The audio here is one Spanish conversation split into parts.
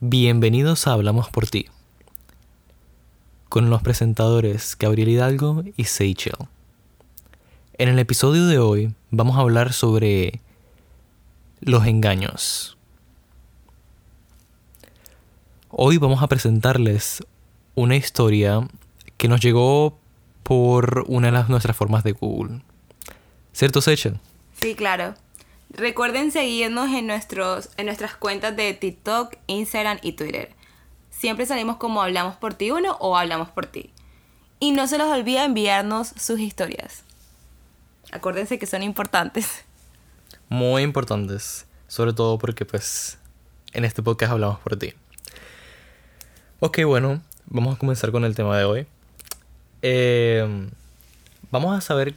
Bienvenidos a Hablamos por ti, con los presentadores Gabriel Hidalgo y Seychell. En el episodio de hoy vamos a hablar sobre los engaños. Hoy vamos a presentarles una historia que nos llegó por una de nuestras formas de Google. ¿Cierto, Seychell? Sí, claro. Recuerden seguirnos en, nuestros, en nuestras cuentas de TikTok, Instagram y Twitter. Siempre salimos como Hablamos por ti uno o Hablamos por ti. Y no se les olvide enviarnos sus historias. Acuérdense que son importantes. Muy importantes. Sobre todo porque pues en este podcast hablamos por ti. Ok, bueno, vamos a comenzar con el tema de hoy. Eh, vamos a saber,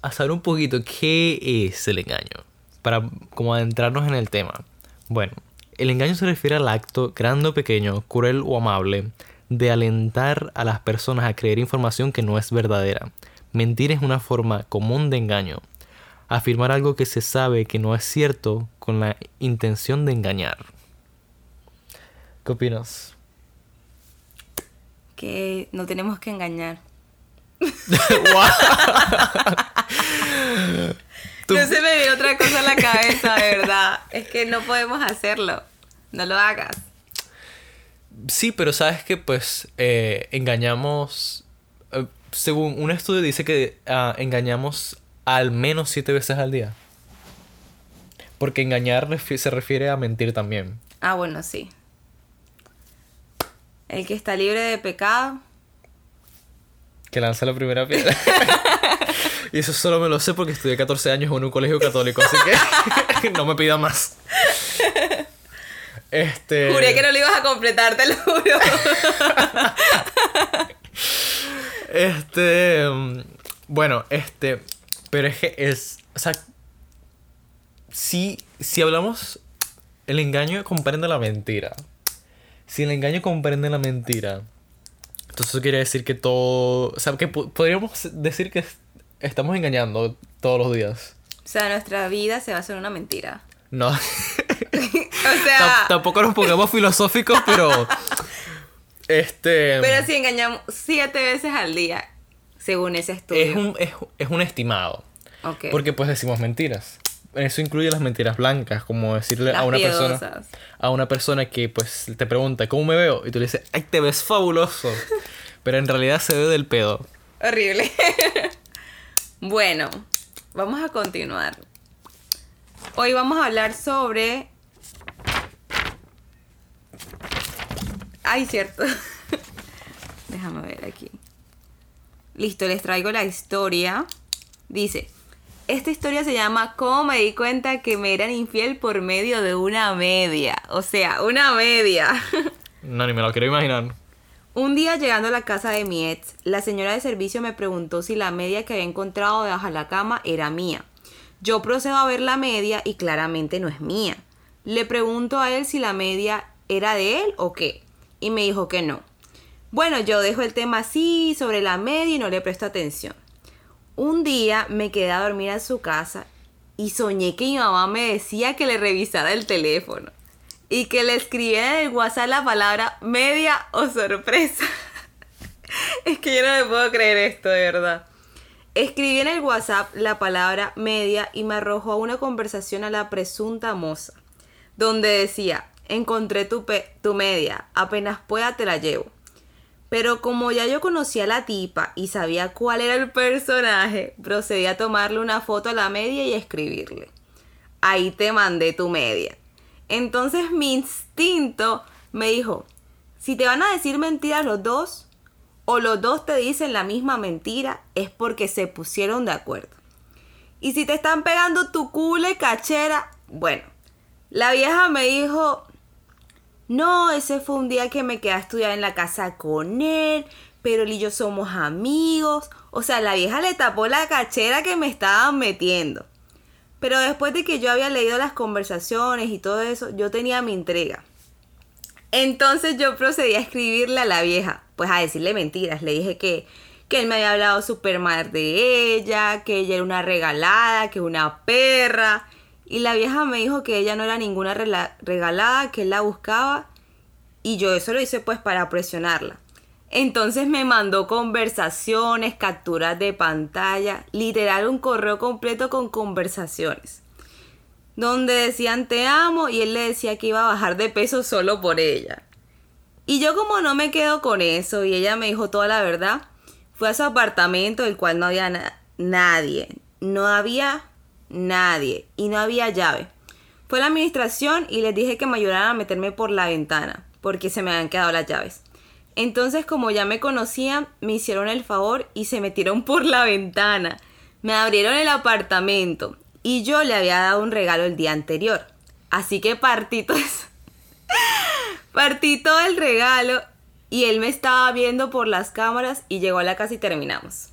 a saber un poquito qué es el engaño para como adentrarnos en el tema. Bueno, el engaño se refiere al acto, grande o pequeño, cruel o amable, de alentar a las personas a creer información que no es verdadera. Mentir es una forma común de engaño. Afirmar algo que se sabe que no es cierto con la intención de engañar. ¿Qué opinas? Que no tenemos que engañar. No se me dio otra cosa en la cabeza, de verdad. Es que no podemos hacerlo. No lo hagas. Sí, pero sabes que pues eh, engañamos, eh, según un estudio dice que ah, engañamos al menos siete veces al día. Porque engañar se refiere a mentir también. Ah, bueno, sí. El que está libre de pecado. Que lanza la primera piedra. Y eso solo me lo sé porque estudié 14 años en un colegio católico, así que no me pida más. Este. Juré que no lo ibas a completar, te lo juro. este. Bueno, este. Pero es que es. O sea. Si, si hablamos. El engaño comprende la mentira. Si el engaño comprende la mentira. Entonces eso quiere decir que todo. O sea, que podríamos decir que estamos engañando todos los días. O sea, nuestra vida se va a hacer una mentira. No. o sea. tampoco nos pongamos filosóficos, pero. Este. Pero si engañamos siete veces al día, según ese estudio. Es un, es, un estimado. Okay. Porque pues decimos mentiras. Eso incluye las mentiras blancas, como decirle a una persona. A una persona que pues te pregunta, ¿cómo me veo? Y tú le dices, ¡ay, te ves fabuloso! pero en realidad se ve del pedo. Horrible. Bueno, vamos a continuar. Hoy vamos a hablar sobre... Ay, cierto. Déjame ver aquí. Listo, les traigo la historia. Dice, esta historia se llama ¿Cómo me di cuenta que me eran infiel por medio de una media? O sea, una media. No, ni me lo quiero imaginar. Un día llegando a la casa de mi ex, la señora de servicio me preguntó si la media que había encontrado debajo de la cama era mía. Yo procedo a ver la media y claramente no es mía. Le pregunto a él si la media era de él o qué, y me dijo que no. Bueno, yo dejo el tema así sobre la media y no le presto atención. Un día me quedé a dormir en su casa y soñé que mi mamá me decía que le revisara el teléfono y que le escribiera en el WhatsApp la palabra media o sorpresa. es que yo no me puedo creer esto, de verdad. Escribí en el WhatsApp la palabra media y me arrojó a una conversación a la presunta moza, donde decía, encontré tu, tu media, apenas pueda te la llevo. Pero como ya yo conocía a la tipa y sabía cuál era el personaje, procedí a tomarle una foto a la media y escribirle. Ahí te mandé tu media. Entonces mi instinto me dijo, si te van a decir mentiras los dos, o los dos te dicen la misma mentira, es porque se pusieron de acuerdo. Y si te están pegando tu cule cachera, bueno, la vieja me dijo, no, ese fue un día que me quedé a estudiar en la casa con él, pero él y yo somos amigos. O sea, la vieja le tapó la cachera que me estaban metiendo. Pero después de que yo había leído las conversaciones y todo eso, yo tenía mi entrega. Entonces yo procedí a escribirle a la vieja, pues a decirle mentiras. Le dije que, que él me había hablado súper mal de ella, que ella era una regalada, que una perra. Y la vieja me dijo que ella no era ninguna regalada, que él la buscaba y yo eso lo hice pues para presionarla. Entonces me mandó conversaciones, capturas de pantalla, literal un correo completo con conversaciones. Donde decían te amo y él le decía que iba a bajar de peso solo por ella. Y yo como no me quedo con eso y ella me dijo toda la verdad, fue a su apartamento el cual no había nadie. No había nadie y no había llave. Fue a la administración y les dije que me ayudaran a meterme por la ventana porque se me habían quedado las llaves. Entonces, como ya me conocían, me hicieron el favor y se metieron por la ventana. Me abrieron el apartamento y yo le había dado un regalo el día anterior. Así que partí todo, partí todo el regalo y él me estaba viendo por las cámaras y llegó a la casa y terminamos.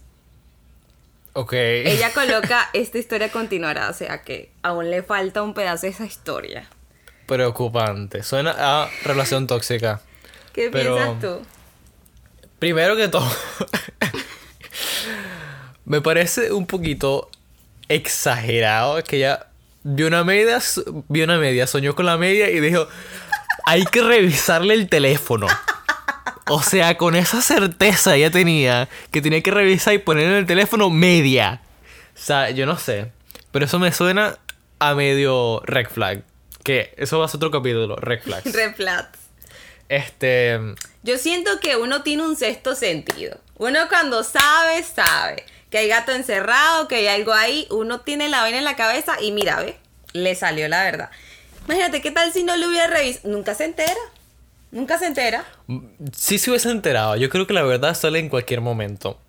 Ok. Ella coloca, esta historia continuará, o sea que aún le falta un pedazo de esa historia. Preocupante. Suena a relación tóxica. ¿Qué Pero- piensas tú? Primero que todo, me parece un poquito exagerado que ella vio una media, vio una media, soñó con la media y dijo, hay que revisarle el teléfono. O sea, con esa certeza ella tenía que tenía que revisar y poner en el teléfono media. O sea, yo no sé. Pero eso me suena a medio red flag. Que eso va a ser otro capítulo, red flags. Red flags. Este. Yo siento que uno tiene un sexto sentido. Uno cuando sabe, sabe. Que hay gato encerrado, que hay algo ahí. Uno tiene la vaina en la cabeza y mira, ve, le salió la verdad. Imagínate, ¿qué tal si no lo hubiera revisado? Nunca se entera. Nunca se entera. Sí se hubiese enterado. Yo creo que la verdad sale en cualquier momento.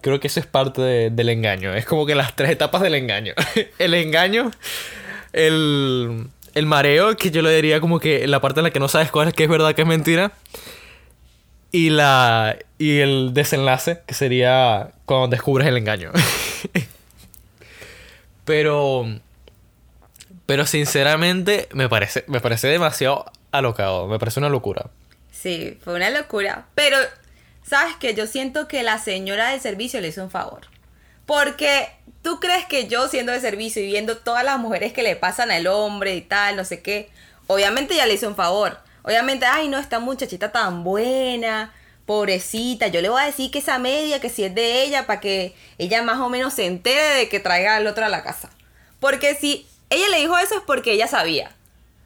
Creo que eso es parte de- del engaño. Es como que las tres etapas del engaño. el engaño, el, el mareo, que yo le diría como que la parte en la que no sabes cuál es que es verdad, que es mentira. Y la y el desenlace, que sería cuando descubres el engaño. pero pero sinceramente me parece me parece demasiado alocado, me parece una locura. Sí, fue una locura. Pero, ¿sabes qué? Yo siento que la señora del servicio le hizo un favor. Porque tú crees que yo siendo de servicio y viendo todas las mujeres que le pasan al hombre y tal, no sé qué, obviamente ya le hizo un favor. Obviamente, ay, no, esta muchachita tan buena, pobrecita, yo le voy a decir que esa media, que si es de ella, para que ella más o menos se entere de que traiga al otro a la casa. Porque si ella le dijo eso es porque ella sabía.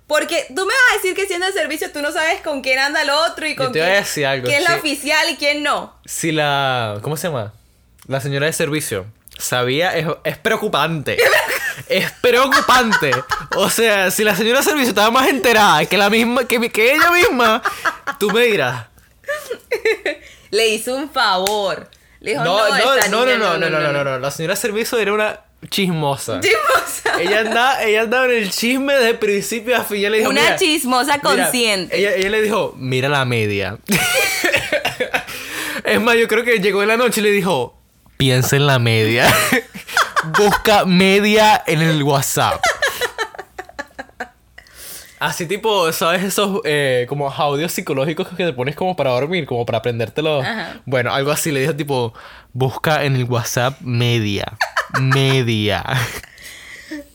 Porque tú me vas a decir que siendo de servicio tú no sabes con quién anda el otro y Yo con te voy a quién, decir algo, quién es la oficial y quién no. Si la. ¿Cómo se llama? La señora de servicio sabía, es, es preocupante. es preocupante. O sea, si la señora servicio estaba más enterada que la misma, que, que ella misma, tú me dirás. Le hizo un favor. Le dijo, No, no, no, no, no, niña no, no, no, no, no, no. La señora servicio era una chismosa. Chismosa. Ella andaba, ella andaba en el chisme de principio a fin. Le dijo, Una "Mira, chismosa mira", consciente. ella, ella le dijo, mira la media. es más, yo creo que llegó en la noche y le dijo, piensa en la media. Busca media en el WhatsApp. Así tipo, ¿sabes? Esos eh, como audios psicológicos que te pones como para dormir, como para aprendértelo. Ajá. Bueno, algo así le dijo tipo, busca en el WhatsApp media. Media.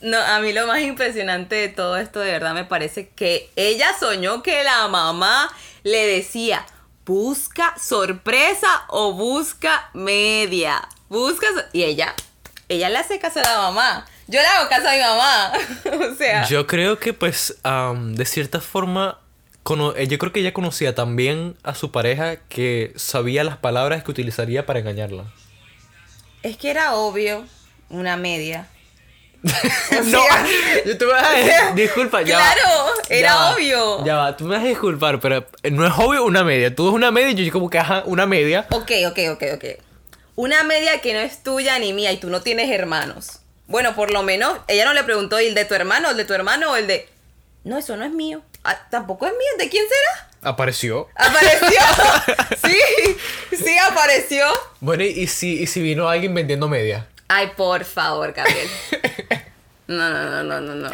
No, a mí lo más impresionante de todo esto de verdad me parece que ella soñó que la mamá le decía, busca sorpresa o busca media. Busca... so-". Y ella, ella le hace caso a la mamá. Yo le hago caso a mi mamá. o sea... Yo creo que pues am, de cierta forma eh, yo creo que ella conocía también a su pareja que sabía las palabras que utilizaría para engañarla. Es que era obvio una media. no, yo te voy a decir, disculpa, ya va, Claro, ya era va, obvio. Ya va, tú me vas a disculpar, pero no es obvio una media. Tú ves una media y yo como que ajá, una media. Ok, ok, ok, ok. Una media que no es tuya ni mía y tú no tienes hermanos. Bueno, por lo menos ella no le preguntó el de tu hermano, el de tu hermano o el de... No, eso no es mío. Ah, Tampoco es mío. ¿De quién será? Apareció. Apareció. sí, sí apareció. Bueno, y, si, y si vino alguien vendiendo media. Ay, por favor, Gabriel. No, no, no, no, no, no.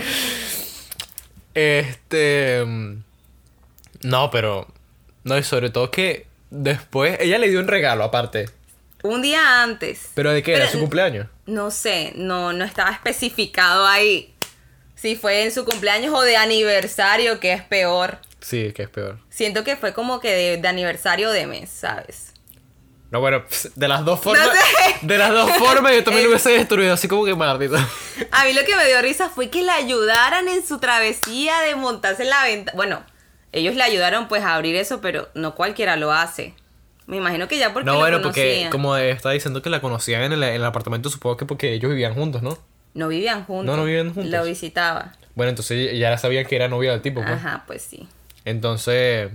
Este. mm, No, pero. No, y sobre todo que después ella le dio un regalo aparte. Un día antes. ¿Pero de qué era? Pero- ¿Su cumpleaños? No sé, no, no estaba especificado ahí. Si fue en su cumpleaños o de aniversario, que es peor. Sí, que es peor. Siento que fue como que de, de aniversario de mes, ¿sabes? No, bueno, de las dos formas. sé. De las dos formas yo también lo hubiese destruido, así como que maldito. A mí lo que me dio risa fue que le ayudaran en su travesía de montarse en la ventana. Bueno, ellos le ayudaron pues a abrir eso, pero no cualquiera lo hace. Me imagino que ya porque No, bueno, porque como estaba diciendo que la conocían en el, en el apartamento, supongo que porque ellos vivían juntos, ¿no? No vivían juntos. No, no vivían juntos. Lo visitaba. Bueno, entonces ya sabían que era novia del tipo, pues. Ajá, pues sí. Entonces,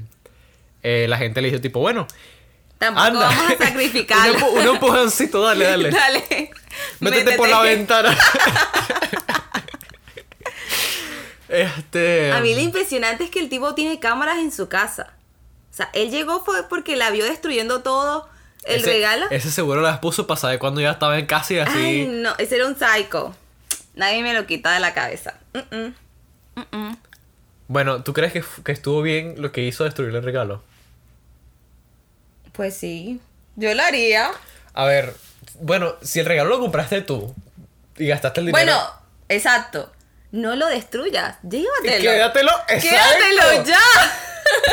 eh, la gente le dijo, tipo, bueno, Tampoco anda. vamos a sacrificarlo. un, un empujoncito, dale, dale. Dale. Métete por la ventana. este. A mí lo impresionante es que el tipo tiene cámaras en su casa. O sea, él llegó fue porque la vio destruyendo todo el ese- regalo. Ese seguro las puso para saber cuando ya estaba en casa y así. Ay, no, ese era un psycho. Nadie me lo quita de la cabeza. Mm, mm. Bueno, ¿tú crees que, que estuvo bien lo que hizo destruir el regalo? Pues sí, yo lo haría. A ver, bueno, si el regalo lo compraste tú y gastaste el dinero. Bueno, exacto. No lo destruyas, llévatelo. Quédatelo, Quédatelo exacto. ya.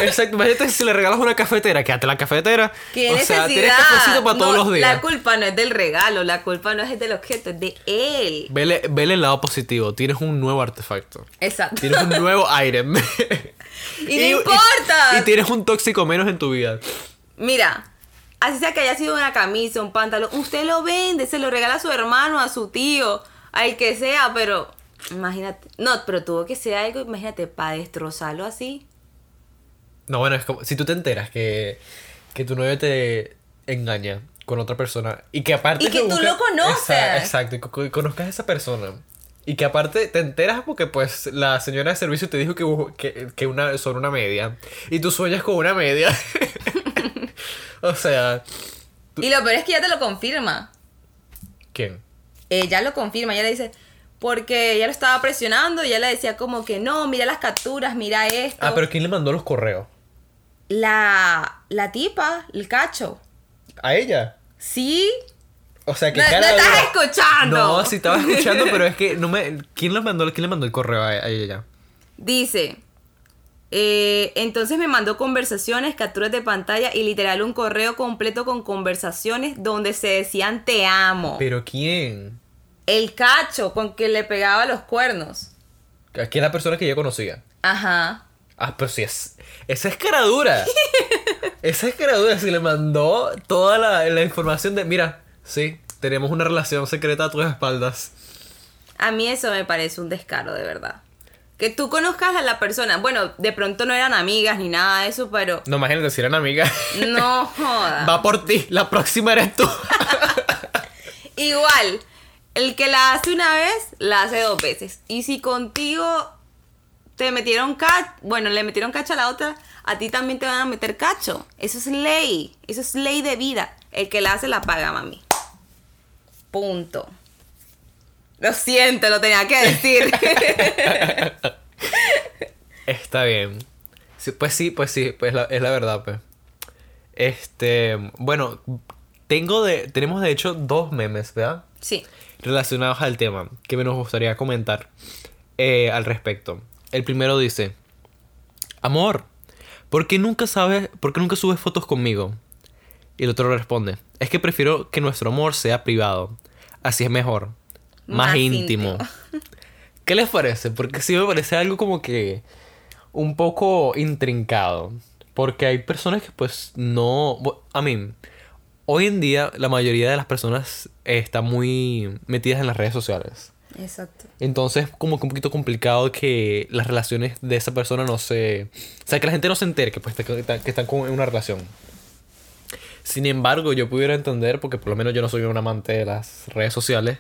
Exacto, imagínate si le regalas una cafetera, quédate la cafetera. ¿Qué o necesidad? sea, tienes cafecito para todos los días. La culpa no es del regalo, la culpa no es del objeto, es de él. Vele, vele el lado positivo, tienes un nuevo artefacto. Exacto. Tienes un nueo item. Y no importa. Y, tienes un tóxico menos en tu vida. Mira, así sea que haya sido una camisa, un pantalón, usted lo vende, se lo regala a su hermano, a su tío, al que sea, pero imagínate, no, pero tuvo que ser algo, imagínate, para destrozarlo así. No, bueno, es como si tú te enteras que, que tu novio te engaña con otra persona y que aparte Y que tú busca- lo conoces. Exa- Exacto, y que co- conozcas a esa persona. Y que aparte te enteras porque pues la señora de servicio te dijo que, que, que una, sobre una media. Y tú sueñas con una media. o sea, Y lo peor es que ella te lo confirma. ¿quién? Ella lo confirma, ella le dice, porque ella lo estaba presionando y ella le decía como que no, mira las capturas, mira esto. Ah, pero ¿quién le mandó los correos? La, la tipa, el cacho. ¿A ella? Sí. O sea, que No, no cara estás dura. escuchando. No, sí estaba escuchando, pero es que no me... ¿Quién le mandó, quién le mandó el correo a, a ella? Dice, eh, entonces me mandó conversaciones, capturas de pantalla y literal un correo completo con conversaciones donde se decían te amo. ¿Pero quién? El cacho con que le pegaba los cuernos. Aquí es la persona que yo conocía. Ajá. Ah, pero sí es. Esa es cara dura. Esa es cara dura. Si le mandó toda la, la información de. Mira, sí, tenemos una relación secreta a tus espaldas. A mí eso me parece un descaro, de verdad. Que tú conozcas a la persona. Bueno, de pronto no eran amigas ni nada de eso, pero No, imagínate si eran amigas. no joda. Va por ti. La próxima eres tú. Igual, el que la hace una vez, la hace dos veces. Y si contigo te metieron cacho, bueno, le metieron cacho a la otra, a ti también te van a meter cacho. Eso es ley, eso es ley de vida. El que la hace la paga, mami. Punto. Lo siento, lo tenía que decir. Está bien. Sí, pues sí, pues sí, pues la- es la verdad, pues. Este, bueno, tengo de, tenemos de hecho dos memes, ¿verdad? sí. Relacionados al tema que me nos gustaría comentar eh, al respecto. El primero dice, amor, ¿por qué nunca sabes, por qué nunca subes fotos conmigo? Y el otro responde, es que prefiero que nuestro amor sea privado, así es mejor, más, Más íntimo. íntimo. ¿Qué les parece? Porque sí me parece algo como que un poco intrincado. Porque hay personas que pues no... A mí, hoy en día la mayoría de las personas están muy metidas en las redes sociales. Exacto. Entonces como que un poquito complicado que las relaciones de esa persona no se... O sea, que la gente no se entere que, pues, que están- que están con- en una relación. Sin embargo, yo pudiera entender, porque por lo menos yo no soy un amante de las redes sociales,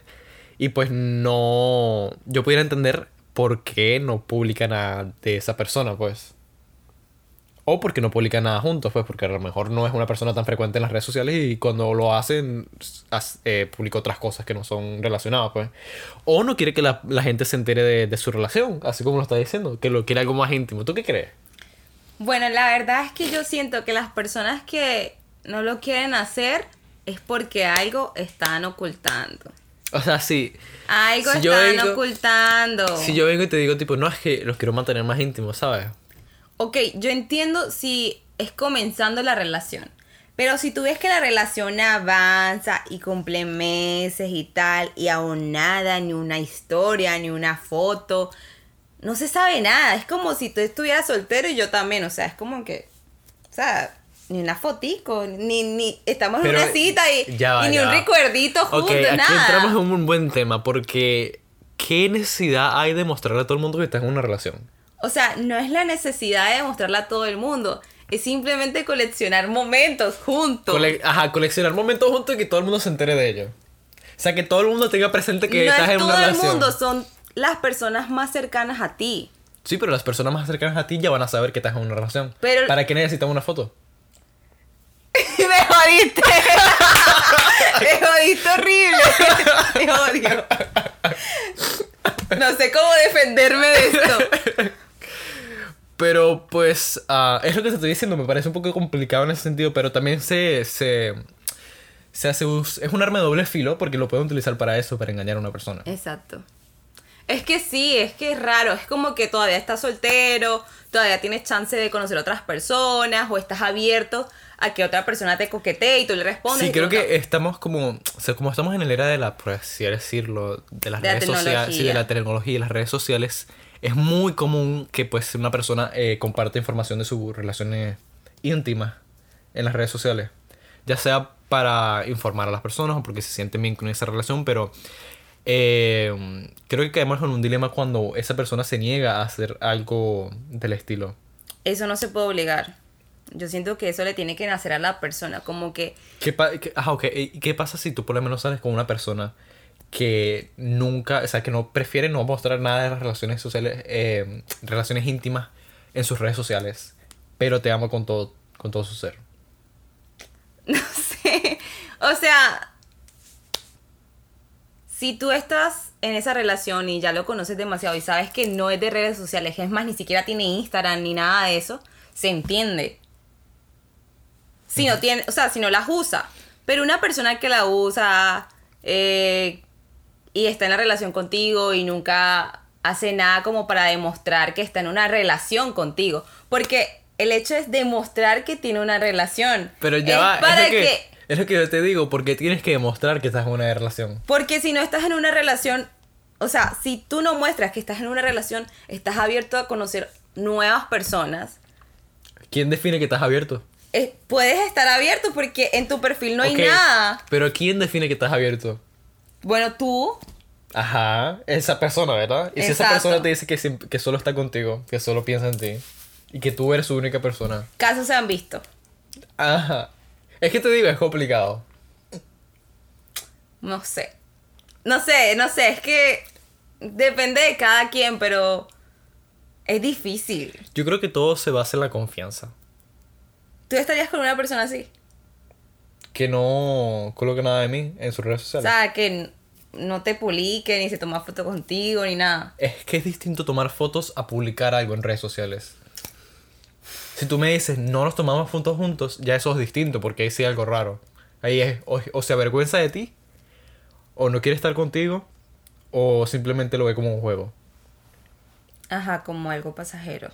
y pues no... Yo pudiera entender por qué no publica nada de esa persona, pues. O porque no publica nada juntos, pues, porque a lo mejor no es una persona tan frecuente en las redes sociales y cuando lo hacen, eh, publica otras cosas que no son relacionadas, pues. O no quiere que la, la gente se entere de, de su relación, así como lo está diciendo, que lo quiere algo más íntimo. ¿Tú qué crees? Bueno, la verdad es que yo siento que las personas que no lo quieren hacer es porque algo están ocultando. O sea, sí. Algo Si están vengo- ocultando. Si yo vengo y te digo, tipo, no, es que los quiero mantener más íntimos, ¿sabes? Ok, yo entiendo si es comenzando la relación. Pero si tú ves que la relación avanza y cumple meses y tal, y aún nada, ni una historia, ni una foto, no se sabe nada. Es como si tú estuvieras soltero y yo también. O sea, es como que. O sea, ni una fotico, ni, ni estamos Pero, en una cita y, ya va, y ni ya un va. recuerdito juntos, Ok, aquí nada. entramos en un buen tema porque ¿qué necesidad hay de mostrarle a todo el mundo que estás en una relación? O sea, no es la necesidad de demostrarla a todo el mundo. Es simplemente coleccionar momentos juntos. Cole- Ajá, coleccionar momentos juntos y que todo el mundo se entere de ello. O sea, que todo el mundo tenga presente que no estás es en todo una el relación. mundo, son las personas más cercanas a ti. Sí, pero las personas más cercanas a ti ya van a saber que estás en una relación. Pero- ¿Para qué necesitan una foto? Me jodiste. Me jodiste horrible. Te odio. No sé cómo defenderme de esto. Pero pues ah, es lo que te estoy diciendo, me parece un poco complicado en ese sentido, pero también se, se, se hace es un arma de doble filo porque lo pueden utilizar para eso, para engañar a una persona. Exacto. Es que sí, es que es raro. Es como que todavía estás soltero, todavía tienes chance de conocer a otras personas o estás abierto a que otra persona te coquetee y tú le respondes. Sí, creo no. que estamos como, o sea, como estamos en la era de la, por así decirlo, de las De la redes sociales, sí, de la tecnología y las redes sociales, es muy común que pues una persona eh, comparte información de sus relaciones íntimas en las redes sociales, ya sea para informar a las personas o porque se sienten bien con esa relación, pero eh, creo que caemos en un dilema cuando esa persona se niega a hacer algo del estilo. Eso no se puede obligar. Yo siento que eso le tiene que nacer a la persona. Como que ¿Qué, pa- qué- ajá, ok, ¿y ¿Qué pasa si tú por lo menos sales con una persona que nunca, o sea, que no prefiere no mostrar nada de las relaciones sociales, eh, relaciones íntimas en sus redes sociales, pero te ama con todo, con todo su ser? No sé. O sea, si tú estás en esa relación y ya lo conoces demasiado y sabes que no es de redes sociales, es más, ni siquiera tiene Instagram ni nada de eso, se entiende. Si no tiene, o sea, si no las usa. Pero una persona que la usa eh, y está en la relación contigo y nunca hace nada como para demostrar que está en una relación contigo. Porque el hecho es demostrar que tiene una relación. Pero ya Es va, para es, lo que, que es lo que yo te digo, porque tienes que demostrar que estás en una relación. Porque si no estás en una relación, o sea, si tú no muestras que estás en una relación, estás abierto a conocer nuevas personas. ¿Quién define que estás abierto? eh, puedes estar abierto porque en tu perfil no hay nada. Pero ¿quién define que estás abierto? Bueno, tú, Ajá, esa persona, ¿verdad? Y si esa persona te dice que, que solo está contigo, que solo piensa en ti, y que tú eres su única persona. casos se han visto. Ajá. Es que te digo, es complicado. No sé. No sé, no sé, es que depende de cada quien, pero es difícil. Yo creo que todo se basa en la confianza. ¿Tú estarías con una persona así? Que no coloque nada de mí en sus redes O sociales. sea, que no te publique, ni se toma foto contigo, ni nada. es que es distinto tomar fotos a publicar algo en redes sociales. Si tú me dices, no nos tomamos fotos juntos, ya eso es distinto, porque ahí sí hay algo raro. Ahí es, o, o se avergüenza de ti, o no quiere estar contigo, o simplemente lo ve como un juego. Ajá, como algo pasajero.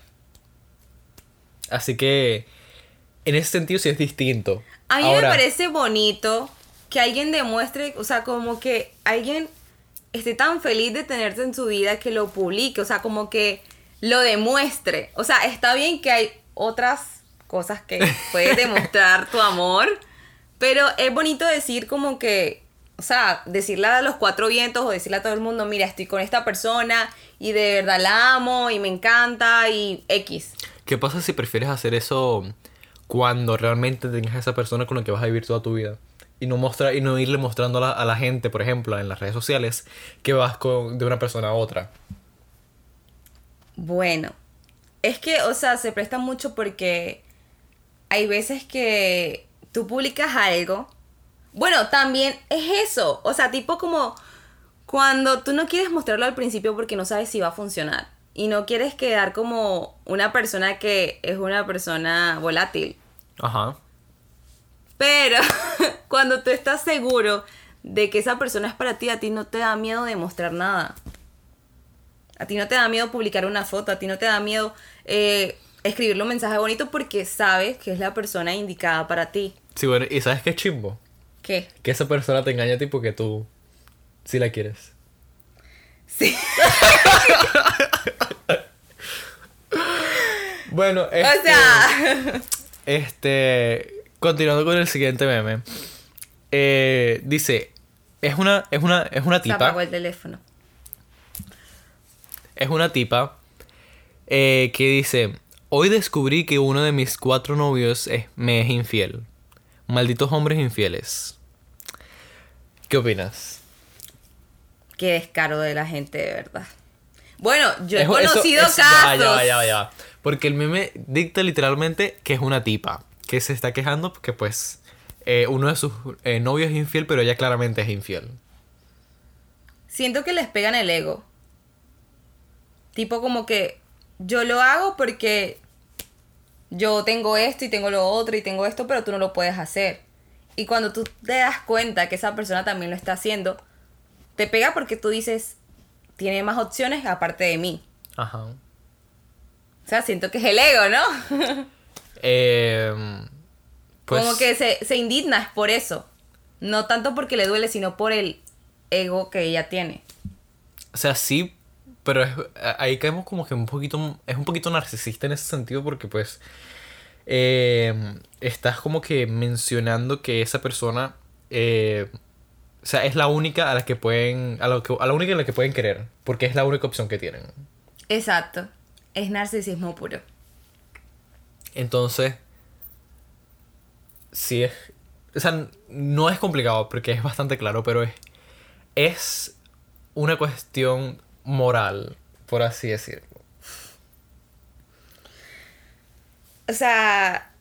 Así que, en ese sentido sí es distinto. A mí Ahora, me parece bonito que alguien demuestre, o sea, como que alguien esté tan feliz de tenerte en su vida que lo publique, o sea, como que lo demuestre. O sea, está bien que hay otras cosas que puedes demostrar tu amor, pero es bonito decir como que, o sea, decirle a los cuatro vientos o decirle a todo el mundo, mira, estoy con esta persona y de verdad la amo y me encanta y X. ¿Qué pasa si prefieres hacer eso cuando realmente tengas a esa persona con la que vas a vivir toda tu vida? Y no, mostrar, y no irle mostrando a la, gente, por ejemplo, en las redes sociales, que vas de una persona a otra. Bueno, es que, o sea, se presta mucho porque hay veces que tú publicas algo. Bueno, también es eso. O sea, tipo como cuando tú no quieres mostrarlo al principio porque no sabes si va a funcionar. Y no quieres quedar como una persona que es una persona volátil. Ajá. Pero cuando tú estás seguro de que esa persona es para ti, a ti no te da miedo demostrar nada. A ti no te da miedo publicar una foto, a ti no te da miedo eh, escribirle un mensaje bonito porque sabes que es la persona indicada para ti. Sí, bueno, ¿y sabes qué es chimbo? ¿Qué? Que esa persona te engaña tipo que tú sí la quieres. Sí. Bueno, O este, sea, este, continuando con el siguiente meme. Eh, dice, es una, es una, es una se apagó tipa, el teléfono. es una tipa eh, que dice, hoy descubrí que uno de mis cuatro novios es- me es infiel. Malditos hombres infieles. ¿Qué opinas? Qué descaro de la gente, de verdad. Bueno, yo he eso- conocido es- casos. Ya, ya, ya, ya. Porque el meme dicta literalmente que es una tipa que se está quejando porque pues eh, uno de sus eh, novios es infiel, pero ella claramente es infiel. Siento que les pegan el ego. Tipo como que yo lo hago porque yo tengo esto y tengo lo otro y tengo esto, pero tú no lo puedes hacer. Y cuando tú te das cuenta que esa persona también lo está haciendo, te pega porque tú dices, tiene más opciones aparte de mí. Ajá. O sea, siento que es el ego, ¿no? Eh, pues, Como que se, se indigna por eso. No tanto porque le duele, sino por el ego que ella tiene. O sea, sí, pero es- ahí caemos como que un poquito, es un poquito narcisista en ese sentido porque pues eh, estás como que mencionando que esa persona, eh, o sea, es la única a la que pueden, a la, que, a la única a la que pueden querer, porque es la única opción que tienen. Exacto. Es narcisismo puro. Entonces, sí es, o sea, no es complicado porque es bastante claro, pero es, es una cuestión moral, por así decirlo. O sea,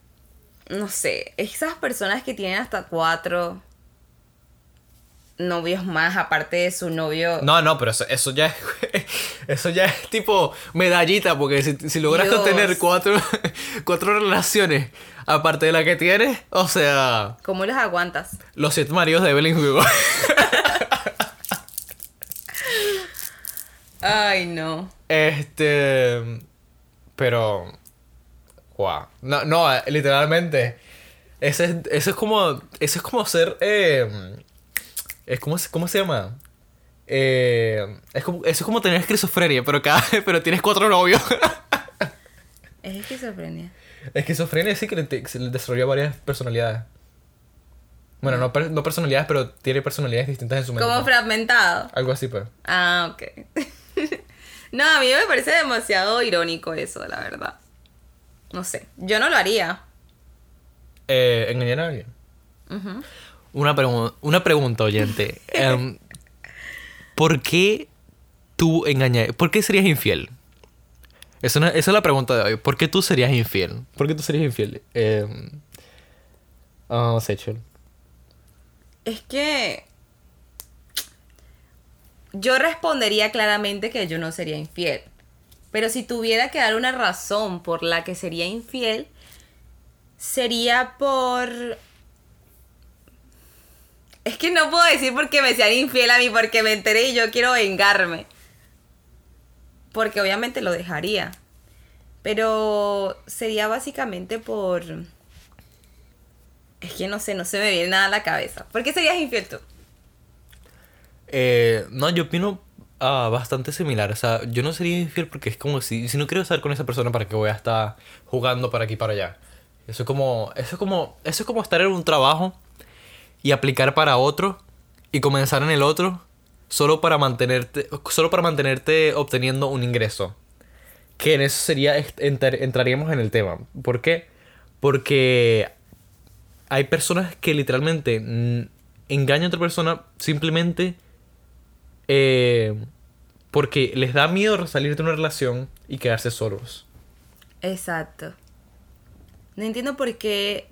no sé, esas personas que tienen hasta cuatro novios más aparte de su novio. No, no, pero eso, eso ya es. Eso ya es tipo medallita, porque si, si lograste Dios. tener cuatro, cuatro relaciones aparte de la que tienes, o sea, ¿Cómo los aguantas? los siete maridos de Evelyn Hugo. Ay, no. Este. Pero. Guau. No, no, literalmente. Ese es, eso es como. Eso es como ser. Eh, es como, ¿Cómo se llama? Eh, es como, eso es como tener esquizofrenia, pero cada pero tienes cuatro novios. Es esquizofrenia. Esquizofrenia sí que le, se le desarrolla varias personalidades. Bueno, no, no personalidades, pero tiene personalidades distintas en su mente. Como fragmentado. Algo así, pues. Ah, ok. no, a mí me parece demasiado irónico eso, la verdad. No sé, yo no lo haría. Eh, ¿Engañar a alguien? Ujú. Una, una pregunta, oyente. Em, ¿Por qué tú engañas? ¿Por qué serías infiel? Es esa es la pregunta de hoy. ¿Por qué tú serías infiel? ¿Por qué tú serías infiel? Eh, ah, Sechel. Es que yo respondería claramente que yo no sería infiel. Pero si tuviera que dar una razón por la que sería infiel, sería por... Es que no puedo decir porque me sean infiel a mí, porque me enteré y yo quiero vengarme. Porque obviamente lo dejaría. Pero sería básicamente por... Es que no sé, no se me viene nada a la cabeza. ¿Por qué serías infiel tú? Eh, no, yo opino ah, bastante similar. O sea, yo no sería infiel porque es como si, si no quiero estar con esa persona, ¿para qué voy a estar jugando para aquí y para allá? Eso es como, eso es como, eso es como estar en un trabajo y aplicar para otro y comenzar en el otro solo para mantenerte, solo para mantenerte obteniendo un ingreso. Que en eso sería, entrar- entraríamos en el tema. ¿Por qué? Porque hay personas que literalmente engañan a otra persona simplemente eh, porque les da miedo salir de una relación y quedarse solos. Exacto. No entiendo por qué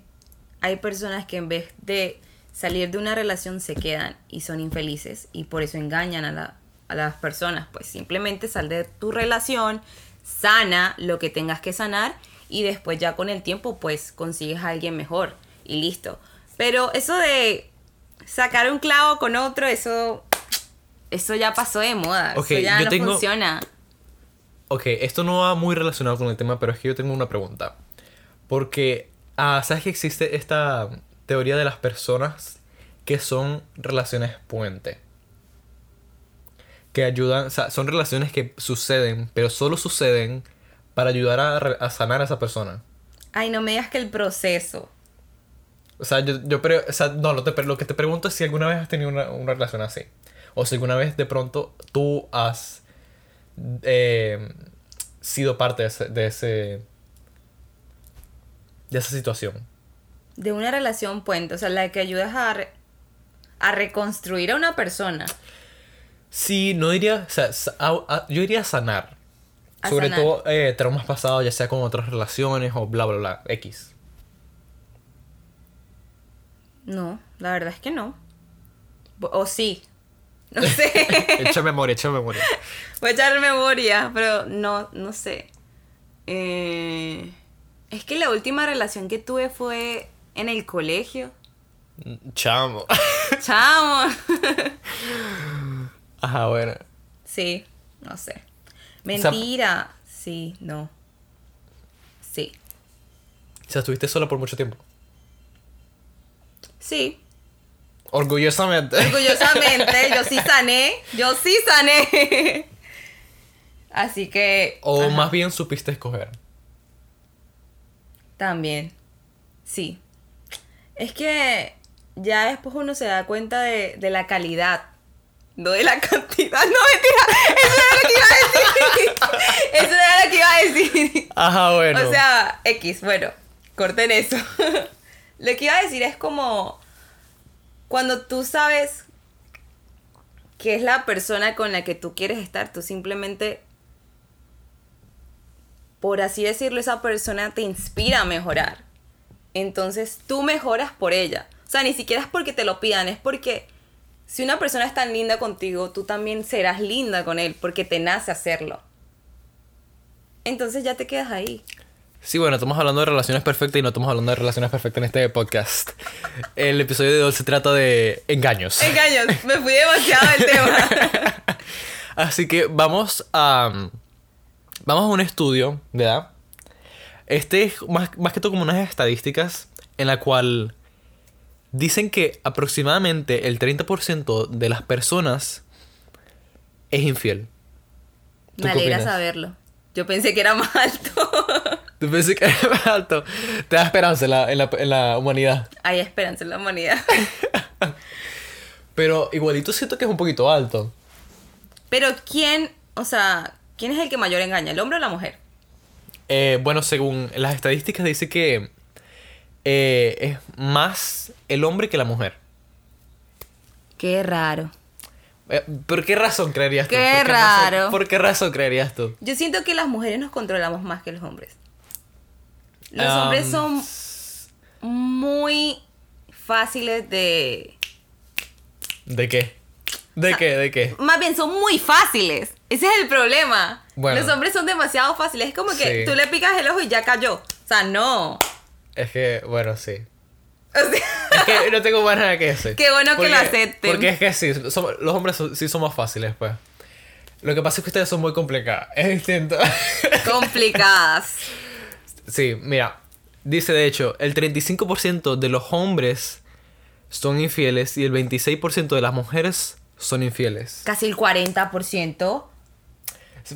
hay personas que en vez de salir de una relación se quedan y son infelices y por eso engañan a, la- a las personas. Pues simplemente sal de tu relación, sana lo que tengas que sanar y después ya con el tiempo pues consigues a alguien mejor y listo. Pero eso de sacar un clavo con otro, eso, eso ya pasó de moda. Ok, eso ya yo no tengo- funciona. Ok, esto no va muy relacionado con el tema, pero es que yo tengo una pregunta. Porque, ah, ¿sabes que existe esta teoría de las personas que son relaciones puente? Que ayudan, o sea, son relaciones que suceden, pero solo suceden para ayudar a, a sanar a esa persona. Ay, no me digas que el proceso. O sea, yo, yo pre- o sea, no, lo, te, lo que te pregunto es si alguna vez has tenido una, una relación así. O si alguna vez de pronto tú has eh, sido parte de ese, de ese. de esa situación. De una relación puente, o sea, la que ayudas a, re- a reconstruir a una persona. Sí, no diría. O sea, a- a- yo diría sanar. A Sobre sanar. todo eh, traumas pasados, ya sea con otras relaciones o bla, bla, bla. X. No, la verdad es que no. O sí. No sé. echa memoria, echa memoria. Voy a echar memoria, pero no, no sé. Eh, es que la última relación que tuve fue en el colegio. Chamo. Chamo. Ajá, bueno. sí, no sé. Mentira. Sí, no. Sí. O sea, estuviste sola por mucho tiempo. Sí. Orgullosamente. Orgullosamente, yo sí sané. Yo sí sané. Así que. O ajá, más bien supiste escoger. También. Sí. Es que ya después uno se da cuenta de, de la calidad. No de la cantidad. No, mentira. Eso era lo que iba a decir. Eso era lo que iba a decir. Ajá, bueno. O sea, X, bueno, corten eso. Lo que iba a decir es como cuando tú sabes que es la persona con la que tú quieres estar, tú simplemente, por así decirlo, esa persona te inspira a mejorar. Entonces tú mejoras por ella. O sea, ni siquiera es porque te lo pidan, es porque si una persona es tan linda contigo, tú también serás linda con él, porque te nace hacerlo. Entonces ya te quedas ahí. Sí, bueno, estamos hablando de relaciones perfectas y no estamos hablando de relaciones perfectas en este podcast. El episodio de hoy se trata de engaños. Engaños, me fui demasiado del tema. Así que vamos a. Vamos a un estudio, ¿verdad? Este es más, más que todo como unas estadísticas en la cual dicen que aproximadamente el 30% de las personas es infiel. ¿Tú Me alegra saberlo. Yo pensé que era más alto. Tú pensé que era más alto. Te da esperanza en la, en la, en la humanidad. Hay esperanza en la humanidad. Pero igualito siento que es un poquito alto. Pero ¿quién, o sea, quién es el que mayor engaña, el hombre o la mujer? Eh, bueno, según las estadísticas dice que eh, es más el hombre que la mujer. Qué raro. Eh, ¿Por qué razón creerías tú? Qué ¿Por razón- raro. ¿Por qué razón creerías tú? Yo siento que las mujeres nos controlamos más que los hombres. Los Um, hombres son muy fáciles de... ¿De qué? ¿De qué? ¿De qué? Más bien, son muy fáciles. Ese es el problema. Bueno. Los hombres son demasiado fáciles. Es como que Sí. tú le picas el ojo y ya cayó. O sea, no. Es que, bueno, sí. O sea, Es que no tengo más nada que decir. Qué bueno que lo acepten. Porque es que sí, somos- los hombres son- sí somos fáciles, pues. Lo que pasa es que ustedes son muy complicadas. Es distinto. complicadas. Sí, mira, dice de hecho, el 35% de los hombres son infieles y el 26% de las mujeres son infieles. Casi el 40%.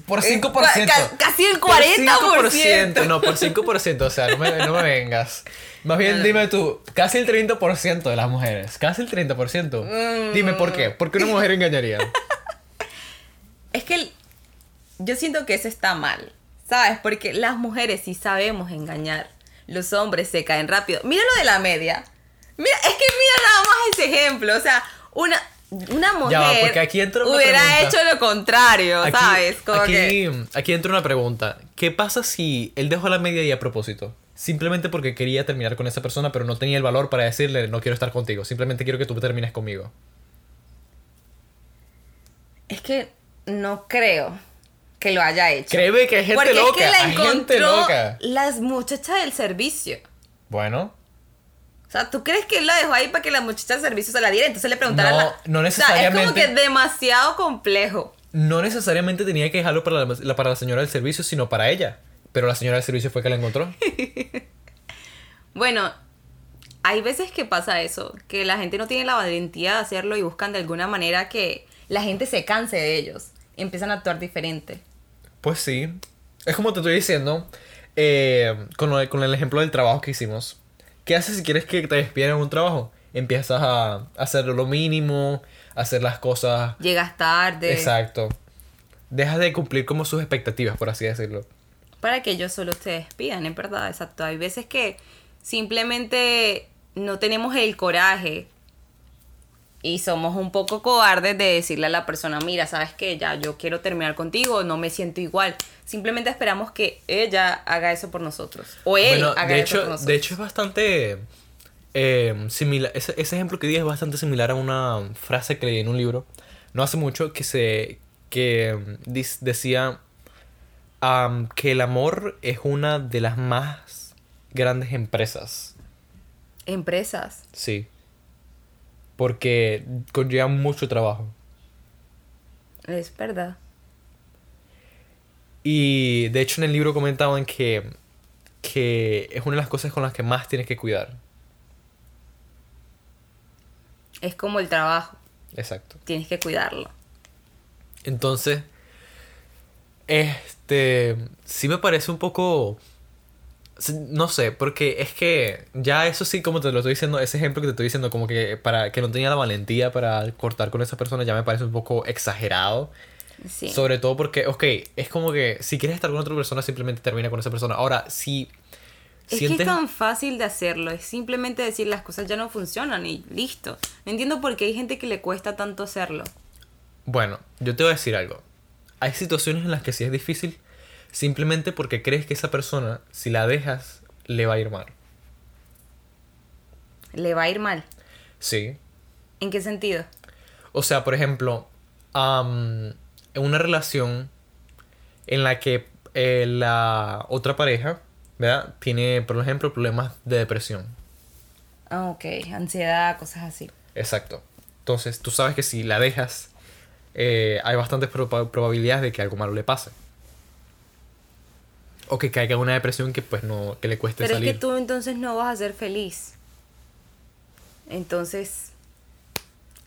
Por Eh, 5%. ca- ca- casi el Por 40%. No, por 5%, o sea, no me, no me vengas. Más bien No. dime tú, casi el 30% de las mujeres, casi el 30%. Mm. Dime por qué, ¿por qué una mujer engañaría? Es que el- yo siento que eso está mal. ¿Sabes? Porque las mujeres sí sabemos engañar. Los hombres se caen rápido. Mira lo de la media. Mira, es que mira nada más ese ejemplo. O sea, una, una mujer va, porque aquí entra una hubiera pregunta. hecho lo contrario, Aquí, ¿sabes? Como aquí, que- aquí entra una pregunta. ¿Qué pasa si él dejó la media y a propósito? Simplemente porque quería terminar con esa persona, pero no tenía el valor para decirle no quiero estar contigo. Simplemente quiero que tú termines conmigo. Es que no creo que lo haya hecho. Créeme que hay gente Porque loca. es que la gente loca. las muchachas del servicio. Bueno, O sea, ¿tú crees que él la dejó ahí para que la muchacha del servicio se la diera? Entonces le preguntaran No, la... no O sea, es como necesariamente. que demasiado complejo. no necesariamente tenía que dejarlo para la, para la señora del servicio, sino para ella. Pero la señora del servicio fue que la encontró. bueno, hay veces que pasa eso, que la gente no tiene la valentía de hacerlo y buscan de alguna manera que la gente se canse de ellos. Empiezan a actuar diferente. Pues sí. Es como te estoy diciendo, eh, con, con el ejemplo del trabajo que hicimos. ¿Qué haces si quieres que te despidan en un trabajo? Empiezas a hacer lo mínimo, hacer las cosas. Llegas tarde. Exacto. Dejas de cumplir como sus expectativas, por así decirlo. Para que ellos solo te despidan, es verdad, exacto. Hay veces que simplemente no tenemos el coraje y somos un poco cobardes de decirle a la persona, mira, sabes que ya yo quiero terminar contigo, no me siento igual. Simplemente esperamos que ella haga eso por nosotros. O él haga eso por nosotros. De hecho, es bastante eh, similar. Ese, ejemplo que di es bastante similar a una frase que leí en un libro. No hace mucho que se. que decía que el amor es una de las más grandes empresas. ¿Empresas? Sí porque conlleva mucho trabajo. Es verdad. Y de hecho en el libro comentaban que, que es una de las cosas con las que más tienes que cuidar. Es como el trabajo. Exacto. Tienes que cuidarlo. Entonces, este, sí me parece un poco no sé, porque es que ya eso sí, como te lo estoy diciendo, ese ejemplo que te estoy diciendo, como que para que no tenía la valentía para cortar con esa persona, ya me parece un poco exagerado. Sí. Sobre todo porque, ok, es como que si quieres estar con otra persona, simplemente termina con esa persona. Ahora, si. Es que es tan fácil de hacerlo, es simplemente decir las cosas ya no funcionan y listo. No entiendo por qué hay gente que le cuesta tanto hacerlo. Bueno, yo te voy a decir algo. Hay situaciones en las que sí es difícil, simplemente porque crees que esa persona, si la dejas, le va a ir mal. ¿Le va a ir mal? Sí. ¿En qué sentido? O sea, por ejemplo, en una relación en la que eh, la otra pareja, ¿verdad? Tiene, por ejemplo, problemas de depresión. Ah, ok. Ansiedad, cosas así. Exacto. Entonces, tú sabes que si la dejas, eh, hay bastantes probabilidades de que algo malo le pase o que caiga en una depresión que pues no que le cueste salir. Pero es que tú entonces no vas a ser feliz. Entonces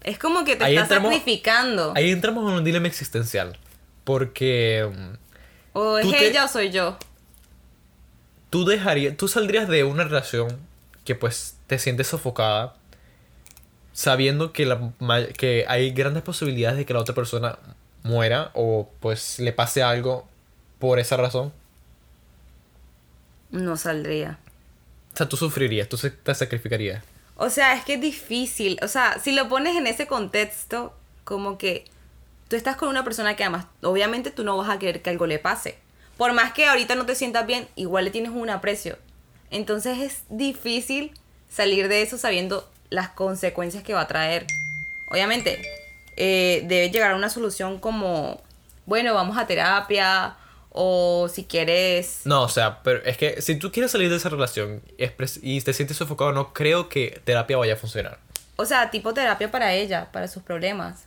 es como que te estás sacrificando. Ahí entramos en un dilema existencial, porque o es ella o soy yo. Tú dejarías, tú saldrías de una relación que pues te sientes sofocada sabiendo que la que hay grandes posibilidades de que la otra persona muera o pues le pase algo por esa razón no saldría. O sea, tú sufrirías, tú te sacrificarías. O sea, es que es difícil. O sea, si lo pones en ese contexto, como que tú estás con una persona que además, obviamente tú no vas a querer que algo le pase. Por más que ahorita no te sientas bien, igual le tienes un aprecio. Entonces es difícil salir de eso sabiendo las consecuencias que va a traer. Obviamente, eh, debe llegar a una solución como, bueno, vamos a terapia o si quieres... No, o sea, pero es que si tú quieres salir de esa relación y te sientes sofocado, no creo que terapia vaya a funcionar. O sea, tipo terapia para ella, para sus problemas,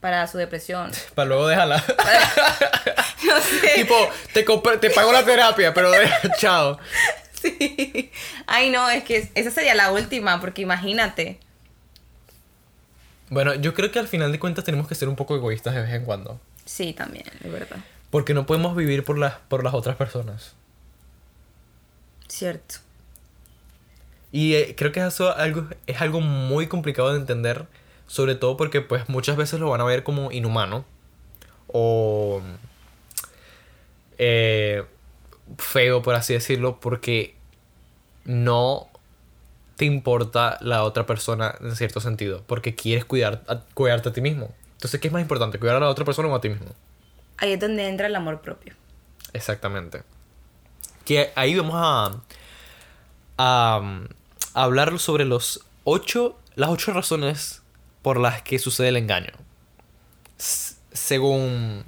para su depresión. para luego dejarla. no sé. Tipo, te, te pago la terapia, pero chao. Sí. Ay, no, es que esa sería la última, porque imagínate. Bueno, yo creo que al final de cuentas tenemos que ser un poco egoístas de vez en cuando. Sí, también, es verdad. Porque no podemos vivir por las, por las otras personas. Cierto. Y eh, creo que eso algo, es algo muy complicado de entender, sobre todo porque pues muchas veces lo van a ver como inhumano o eh, feo, por así decirlo, porque no te importa la otra persona en cierto sentido, porque quieres cuidar, cuidarte a ti mismo. Entonces, ¿qué es más importante, cuidar a la otra persona o a ti mismo? Ahí es donde entra el amor propio. Exactamente. Que ahí vamos a, a, hablar sobre los ocho, las ocho razones por las que sucede el engaño. según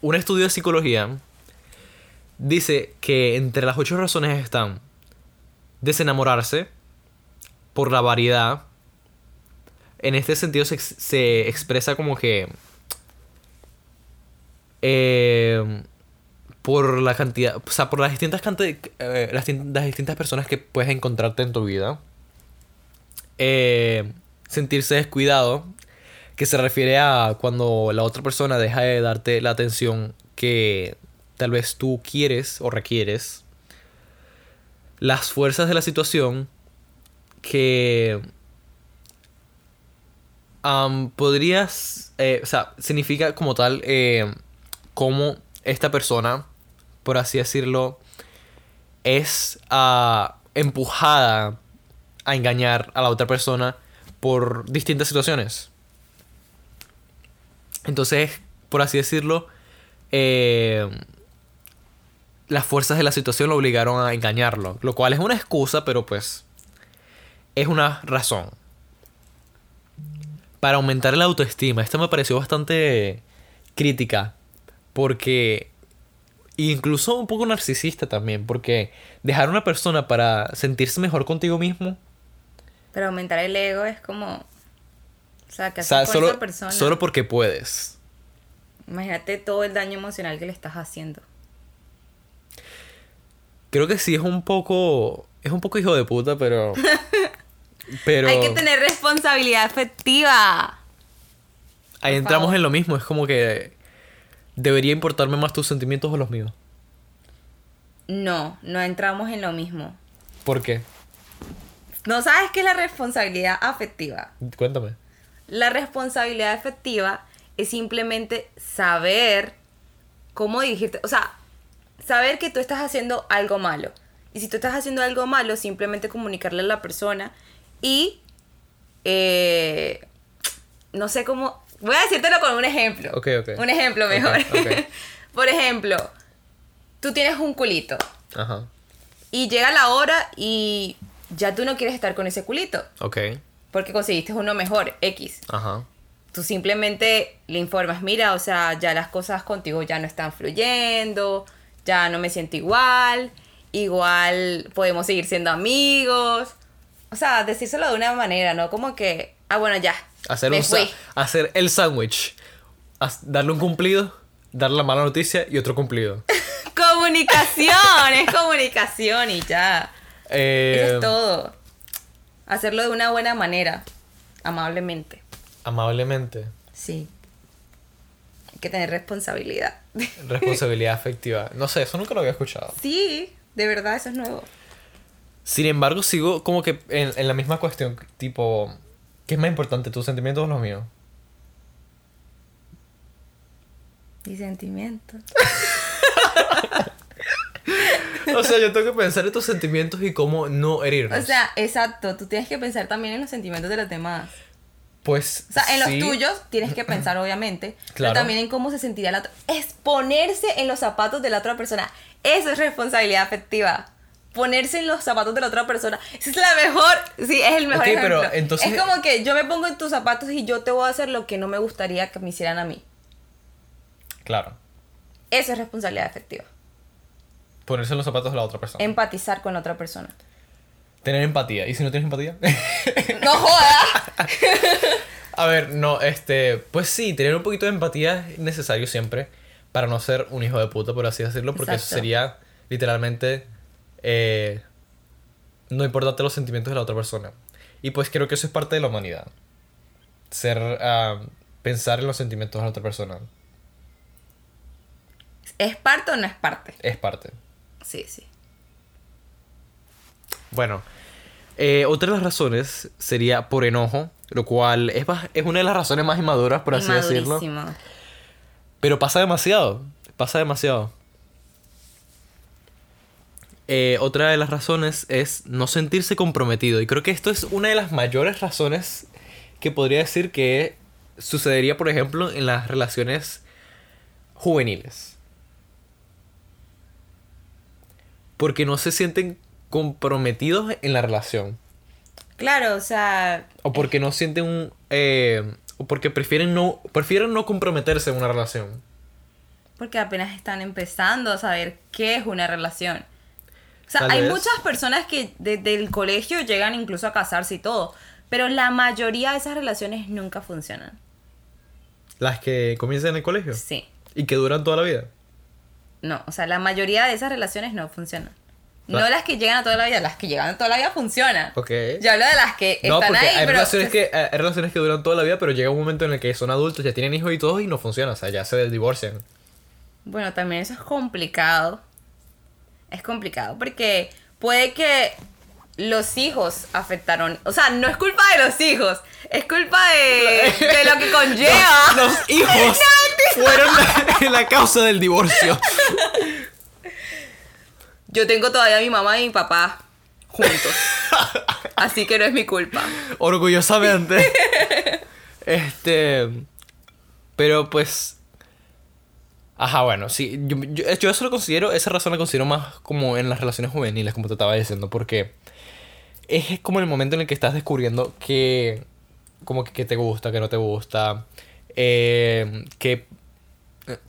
un estudio de psicología, dice que entre las ocho razones están desenamorarse por la variedad. En este sentido se, se expresa como que eh, por la cantidad, o sea, por las distintas, canti- eh, las, tin- las distintas personas que puedes encontrarte en tu vida. Eh, sentirse descuidado, que se refiere a cuando la otra persona deja de darte la atención que tal vez tú quieres o requieres. Las fuerzas de la situación que podrías, eh, o sea, significa como tal eh, cómo esta persona, por así decirlo, es ah, empujada a engañar a la otra persona por distintas situaciones. Entonces, por así decirlo, eh, las fuerzas de la situación lo obligaron a engañarlo, lo cual es una excusa, pero pues es una razón. Para aumentar la autoestima, esta me pareció bastante crítica, porque incluso un poco narcisista también, porque dejar a una persona para sentirse mejor contigo mismo, Pero aumentar el ego es como. O sea, que o sea, solo, persona. solo porque puedes. Imagínate todo el daño emocional que le estás haciendo. Creo que sí es un poco. Es un poco hijo de puta, pero. pero. Hay que tener responsabilidad afectiva. ahí por entramos favor. en lo mismo. Es como que. Debería importarme más tus sentimientos o los míos. No, no entramos en lo mismo. ¿Por qué? ¿No sabes qué es la responsabilidad afectiva? Cuéntame. La responsabilidad afectiva es simplemente saber cómo dirigirte. O sea, saber que tú estás haciendo algo malo. Y si tú estás haciendo algo malo, simplemente comunicarle a la persona y... eh, no sé cómo... Voy a decírtelo con un ejemplo. Ok, ok. Un ejemplo mejor. ok. Por ejemplo, tú tienes un culito Ajá. y llega la hora y ya tú no quieres estar con ese culito Ok. porque conseguiste uno mejor, X. Ajá. Tú simplemente le informas, mira, o sea, ya las cosas contigo ya no están fluyendo, ya no me siento igual, igual podemos seguir siendo amigos. O sea, decírselo de una manera, ¿no? Como que, ah, bueno, ya. Hacer, me un fui. hacer el sándwich. Darle un cumplido, darle la mala noticia y otro cumplido. Comunicación, es comunicación y ya. Eh, Eso es todo. Hacerlo de una buena manera, amablemente. Amablemente. Sí. Hay que tener responsabilidad. Responsabilidad afectiva. No sé, eso nunca lo había escuchado. Sí, de verdad, eso es nuevo. Sin embargo, sigo como que en, en la misma cuestión. Tipo, ¿qué es más importante, tus sentimientos o los míos? Y sentimientos. O sea, yo tengo que pensar en tus sentimientos y cómo no herirnos. O sea, exacto, tú tienes que pensar también en los sentimientos de los demás. pues. O sea, en sí. los tuyos tienes que pensar, obviamente, Claro. pero también en cómo se sentiría la otra. Es ponerse en los zapatos de la otra persona. Eso es responsabilidad afectiva. Ponerse en los zapatos de la otra persona. Esa es la mejor. Sí, es el mejor ejemplo. pero entonces- Es como que yo me pongo en tus zapatos y yo te voy a hacer lo que no me gustaría que me hicieran a mí. Claro. Eso es responsabilidad afectiva. Ponerse en los zapatos de la otra persona. Empatizar con la otra persona. Tener empatía. ¿Y si no tienes empatía? ¡No jodas! A ver, no, este. Pues sí, tener un poquito de empatía es necesario siempre. Para no ser un hijo de puta, por así decirlo. Porque eso sería literalmente. Eh, no importarte los sentimientos de la otra persona. Y pues creo que eso es parte de la humanidad. Ser. ah, pensar en los sentimientos de la otra persona. ¿Es parte o no es parte? Es parte. Sí, sí. Bueno, eh, otra de las razones sería por enojo, lo cual es, es una de las razones más inmaduras, por así decirlo. Pero pasa demasiado, pasa demasiado. Eh, otra de las razones es no sentirse comprometido. Y creo que esto es una de las mayores razones que podría decir que sucedería, por ejemplo, en las relaciones juveniles. Porque no se sienten comprometidos en la relación. Claro, o sea, O porque no sienten un... eh, o porque prefieren no, prefieren no comprometerse en una relación. porque apenas están empezando a saber qué es una relación. O sea, Tal hay vez. muchas personas que desde el colegio llegan incluso a casarse y todo, pero la mayoría de esas relaciones nunca funcionan. Las que comienzan en el colegio. Sí. Y que duran toda la vida. No, o sea, la mayoría de esas relaciones no funcionan. No La- las que llegan a toda la vida, las que llegan a toda la vida funcionan. Ok. Yo hablo de las que No, están porque ahí, hay, pero... relaciones que, eh, hay relaciones que duran toda la vida, pero llega un momento en el que son adultos, ya tienen hijos y todo, y no funciona. O sea, ya se divorcian. Bueno, también eso es complicado. Es complicado porque puede que los hijos afectaron. O sea, no es culpa de los hijos, es culpa de, de lo que conlleva. Los hijos fueron la, la causa del divorcio. Yo tengo todavía a mi mamá y mi papá juntos. Así que no es mi culpa. Orgullosamente. Este. Pero pues. Ajá, bueno, sí. Yo, yo, yo eso lo considero, esa razón la considero más como en las relaciones juveniles, como te estaba diciendo, porque es como el momento en el que estás descubriendo que. Como que, que te gusta, que no te gusta. eh, que.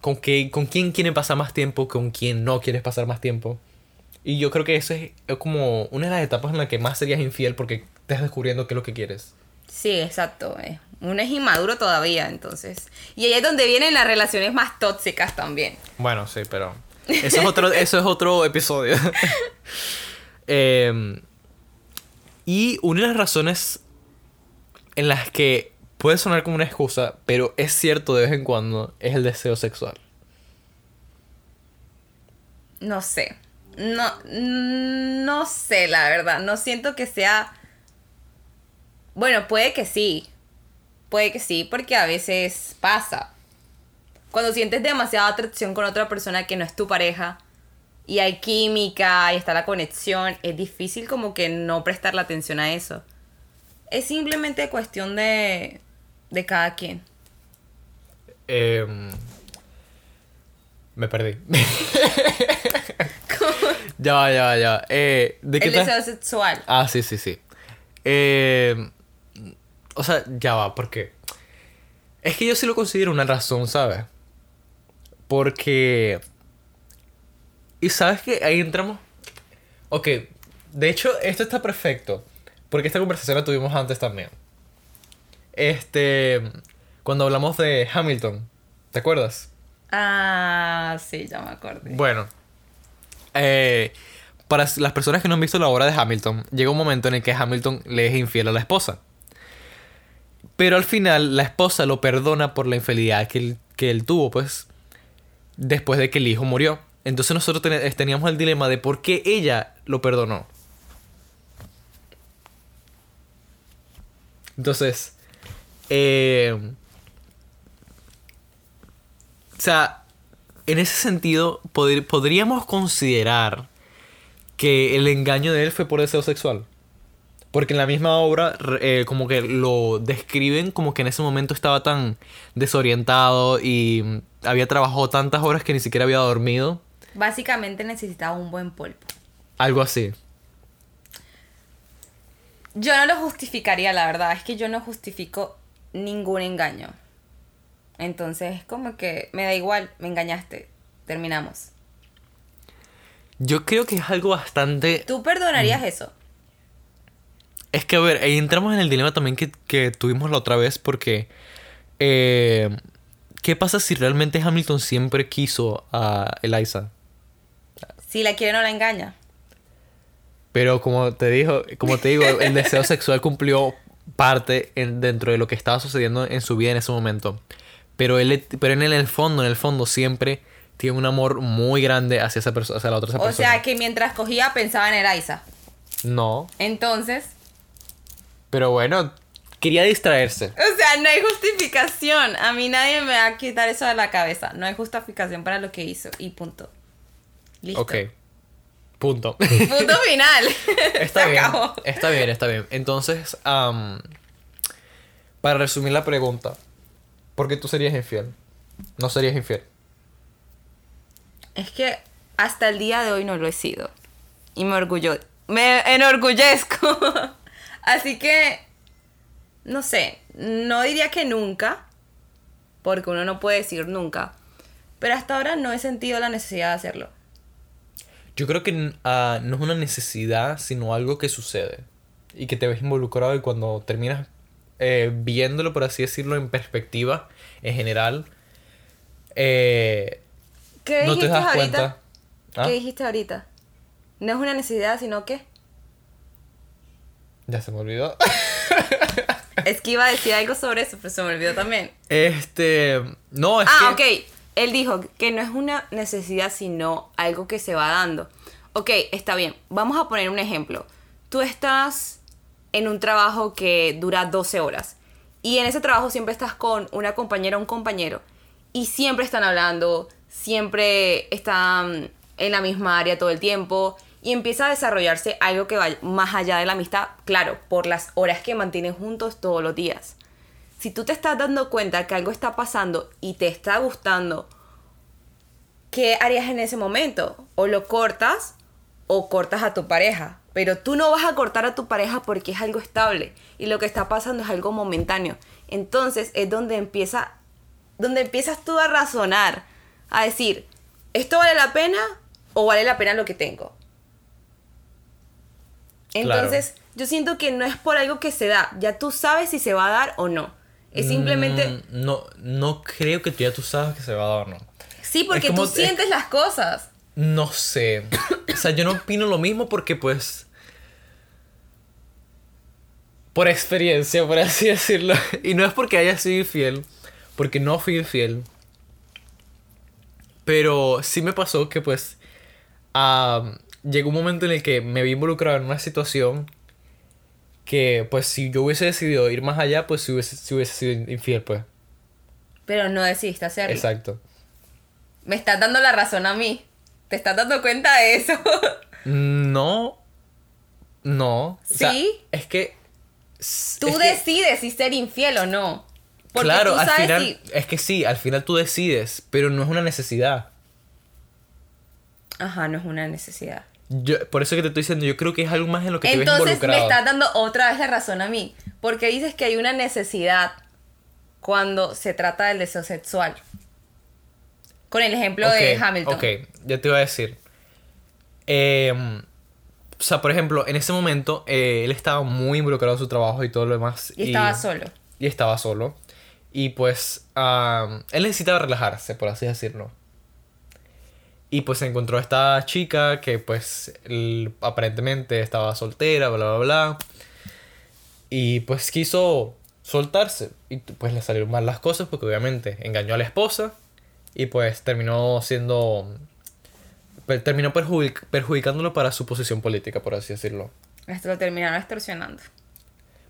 Con, que, con quién quiere pasar más tiempo, con quién no quieres pasar más tiempo. Y yo creo que eso es, es como una de las etapas en la que más serías infiel porque estás descubriendo qué es lo que quieres. Sí, exacto. eh. Uno es inmaduro todavía, entonces. Y ahí es donde vienen las relaciones más tóxicas también. Bueno, sí, pero. Eso es otro, eso es otro episodio. Em, y una de las razones en las que puede sonar como una excusa, pero es cierto de vez en cuando, es el deseo sexual. No sé. No, no sé, la verdad. No siento que sea. Bueno, puede que sí. Puede que sí, porque a veces pasa. Cuando sientes demasiada atracción con otra persona que no es tu pareja y hay química y está la conexión, es difícil como que no prestar la atención a eso. Es simplemente cuestión de, de cada quien. Em, me perdí. ya va, ya ya va. Eh, ¿De qué El deseo sexual. Ah, sí, sí, sí. Eh, o sea, ya va, porque... Es que yo sí lo considero una razón, ¿sabes? Porque... Y sabes que ahí entramos... Ok, de hecho, esto está perfecto. Porque esta conversación la tuvimos antes también. Este... Cuando hablamos de Hamilton. ¿Te acuerdas? Ah, sí, ya me acordé. Bueno, eh, para las personas que no han visto la obra de Hamilton, llega un momento en el que Hamilton le es infiel a la esposa. Pero al final la esposa lo perdona por la infidelidad que él, que él tuvo, pues, después de que el hijo murió. Entonces nosotros ten- teníamos el dilema de por qué ella lo perdonó. Entonces, eh, o sea, en ese sentido, podríamos considerar que el engaño de él fue por deseo sexual. Porque en la misma obra, eh, como que lo describen como que en ese momento estaba tan desorientado y mm, había trabajado tantas horas que ni siquiera había dormido. Básicamente necesitaba un buen polvo. Algo así. Yo no lo justificaría, la verdad. Es que yo no justifico ningún engaño. Entonces es como que me da igual, me engañaste. Terminamos. Yo creo que es algo bastante... ¿Tú perdonarías eso? Es que, a ver, ahí entramos en el dilema también que, que tuvimos la otra vez porque... eh, ¿Qué pasa si realmente Hamilton siempre quiso a Eliza? Si la quiere no la engaña. Pero como te dijo, como te digo, el deseo sexual cumplió parte en- dentro de lo que estaba sucediendo en su vida en ese momento. Pero él, pero en el fondo, en el fondo siempre tiene un amor muy grande hacia esa persona, hacia la otra O persona. sea que mientras cogía pensaba en Eliza. No, Entonces, pero bueno, quería distraerse. o sea, no hay justificación. A mí nadie me va a quitar eso de la cabeza. No hay justificación para lo que hizo. Y punto. Listo. Ok. Punto. Punto final. Está Se bien. acabó. Está bien, está bien. Entonces, para resumir la pregunta, ¿por qué tú serías infiel? No serías infiel. Es que hasta el día de hoy no lo he sido. Y me orgullo. Me enorgullezco. Así que. No sé. No diría que nunca. Porque uno no puede decir nunca. Pero hasta ahora no he sentido la necesidad de hacerlo. Yo creo que ah, no es una necesidad, sino algo que sucede. Y que te ves involucrado y cuando terminas eh, viéndolo, por así decirlo, en perspectiva, en general, eh, ¿Qué no dijiste te das ahorita? cuenta. ¿Ah? ¿Qué dijiste ahorita? No es una necesidad, sino que... Ya se me olvidó. Es que iba a decir algo sobre eso, pero se me olvidó también. Este. No, es Ah, que. ok. Él dijo que no es una necesidad, sino algo que se va dando. Ok, está bien. Vamos a poner un ejemplo. Tú estás en un trabajo que dura 12 horas. Y en ese trabajo siempre estás con una compañera o un compañero. Y siempre están hablando, siempre están en la misma área todo el tiempo. Y empieza a desarrollarse algo que va más allá de la amistad, claro, por las horas que mantienen juntos todos los días si tú te estás dando cuenta que algo está pasando y te está gustando, ¿qué harías en ese momento? O lo cortas o cortas a tu pareja. Pero tú no vas a cortar a tu pareja porque es algo estable y lo que está pasando es algo momentáneo. Entonces es donde empieza donde empiezas tú a razonar, a decir, ¿esto vale la pena o vale la pena lo que tengo? Claro. Entonces, yo siento que no es por algo que se da, ya tú sabes si se va a dar o no. Es simplemente, Mm, no, no creo que tú ya tú sabes que se va a dar, ¿no? sí, porque como- tú sientes las cosas. No sé. O sea, yo no opino lo mismo porque, pues. Por experiencia, por así decirlo. Y no es porque haya sido infiel. Porque no fui infiel. Pero sí me pasó que, pues. ah, llegó un momento en el que me vi involucrado en una situación. Que, pues, si yo hubiese decidido ir más allá, pues, si hubiese, si hubiese sido infiel, pues. Pero no decidiste hacerlo. Exacto. Me estás dando la razón a mí. ¿Te estás dando cuenta de eso? No. No. O sea, ¿Sí? es que. tú es que- decides si ser infiel o no. Porque claro, tú al final. si- Es que sí, al final tú decides, pero no es una necesidad. Ajá, no es una necesidad. Yo, por eso que te estoy diciendo, yo creo que es algo más en lo que te ves Entonces me involucrado. estás dando otra vez la razón a mí. Porque dices que hay una necesidad cuando se trata del deseo sexual. Con el ejemplo de Ok, Hamilton. Ok, ya te iba a decir. Em, o sea, por ejemplo, en ese momento eh, él estaba muy involucrado en su trabajo y todo lo demás. Y estaba solo. Y estaba solo. Y pues am, él necesitaba relajarse, por así decirlo. Y pues encontró a esta chica que pues él aparentemente estaba soltera, bla, bla, bla. Y pues quiso soltarse. Y pues le salieron mal las cosas porque obviamente engañó a la esposa. Y pues terminó siendo... per- Terminó perjudic- perjudicándolo para su posición política, por así decirlo. Esto lo terminaron extorsionando.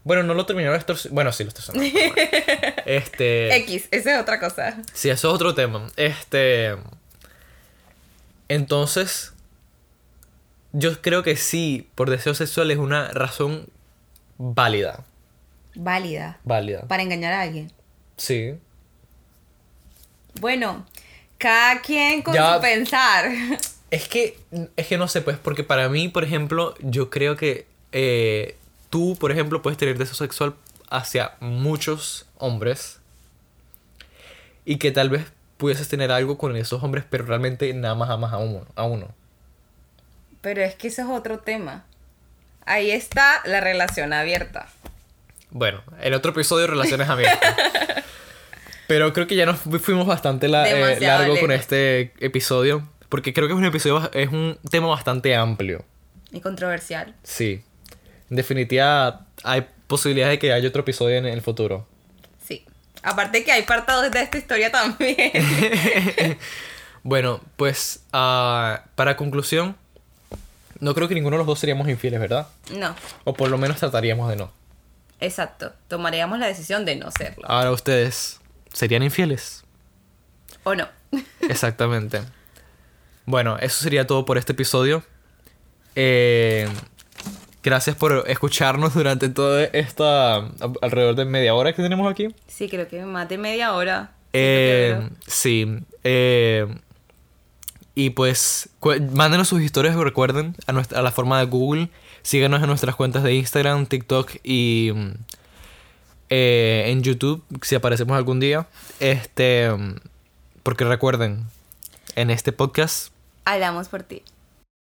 Bueno, no lo terminaron extorsionando. Bueno, sí lo extorsionando. este... X, esa es otra cosa. Sí, eso es otro tema. Este. Entonces. Yo creo que sí, por deseo sexual es una razón válida. Válida. Válida. Para engañar a alguien. Sí. Bueno, cada quien con Ya- su pensar. Es que. Es que no sé, pues, porque para mí, por ejemplo, yo creo que. eh, tú, por ejemplo, puedes tener deseo sexual hacia muchos hombres. Y que tal vez pudieses tener algo con esos hombres, pero realmente nada más amas a uno. A uno. Pero es que eso es otro tema. Ahí está la relación abierta. Bueno, el otro episodio Relaciones Abiertas. Pero creo que ya nos fuimos bastante la- eh, largo con este episodio. Porque creo que es un episodio, es un tema bastante amplio. Y controversial. Sí. En definitiva, hay posibilidades de que haya otro episodio en el futuro. Aparte que hay partados de esta historia también. Bueno, pues ah, para conclusión, no creo que ninguno de los dos seríamos infieles, ¿verdad? no, O por lo menos trataríamos de no. exacto. Tomaríamos la decisión de no serlo. Ahora ustedes, ¿serían infieles? ¿O no? Exactamente. Bueno, eso sería todo por este episodio. Eh, gracias por escucharnos durante toda esta alrededor de media hora que tenemos aquí. Sí, creo que más de media hora. Eh, sí. eh, y pues mándenos sus historias, recuerden, a, nuestra, a la forma de Google. Síganos en nuestras cuentas de Instagram, TikTok y mm, eh, en YouTube, si aparecemos algún día. Este, mm, porque recuerden, en este podcast Hablamos por ti.